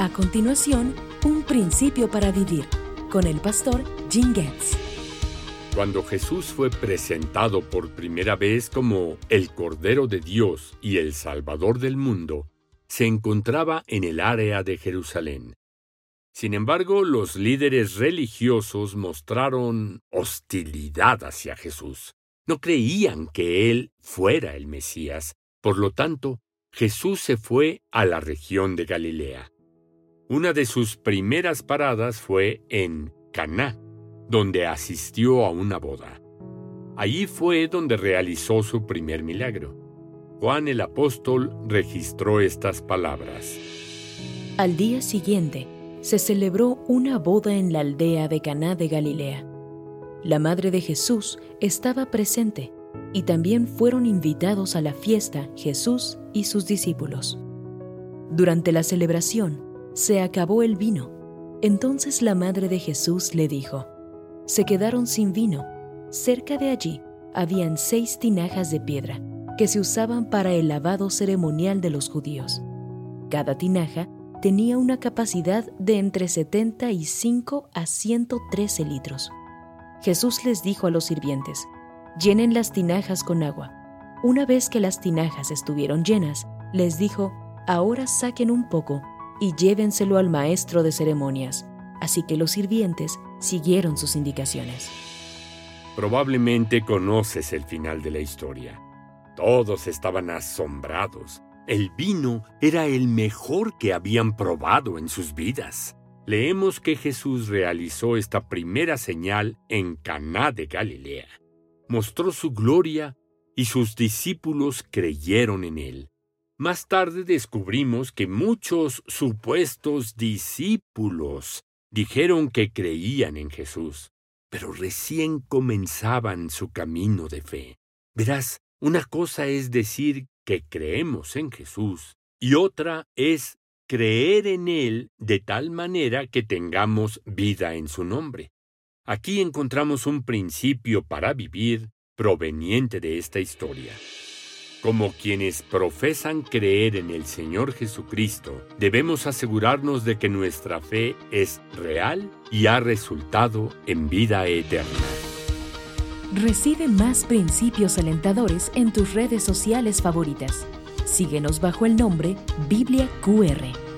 A continuación, un principio para vivir con el pastor Jim Getz. Cuando Jesús fue presentado por primera vez como el Cordero de Dios y el Salvador del mundo, se encontraba en el área de Jerusalén. Sin embargo, los líderes religiosos mostraron hostilidad hacia Jesús. No creían que él fuera el Mesías. Por lo tanto, Jesús se fue a la región de Galilea. Una de sus primeras paradas fue en Caná, donde asistió a una boda. Allí fue donde realizó su primer milagro. Juan el apóstol registró estas palabras. Al día siguiente, se celebró una boda en la aldea de Caná de Galilea. La madre de Jesús estaba presente y también fueron invitados a la fiesta Jesús y sus discípulos. Durante la celebración, se acabó el vino. Entonces la madre de Jesús le dijo, se quedaron sin vino. Cerca de allí habían seis tinajas de piedra que se usaban para el lavado ceremonial de los judíos. Cada tinaja tenía una capacidad de entre 75 a 113 litros. Jesús les dijo a los sirvientes, llenen las tinajas con agua. Una vez que las tinajas estuvieron llenas, les dijo, ahora saquen un poco y llévenselo al maestro de ceremonias. Así que los sirvientes siguieron sus indicaciones. Probablemente conoces el final de la historia. Todos estaban asombrados. El vino era el mejor que habían probado en sus vidas. Leemos que Jesús realizó esta primera señal en Caná de Galilea. Mostró su gloria y sus discípulos creyeron en él. Más tarde descubrimos que muchos supuestos discípulos dijeron que creían en Jesús, pero recién comenzaban su camino de fe. Verás, una cosa es decir que creemos en Jesús y otra es creer en Él de tal manera que tengamos vida en su nombre. Aquí encontramos un principio para vivir proveniente de esta historia. Como quienes profesan creer en el Señor Jesucristo, debemos asegurarnos de que nuestra fe es real y ha resultado en vida eterna. Recibe más principios alentadores en tus redes sociales favoritas. Síguenos bajo el nombre Biblia QR.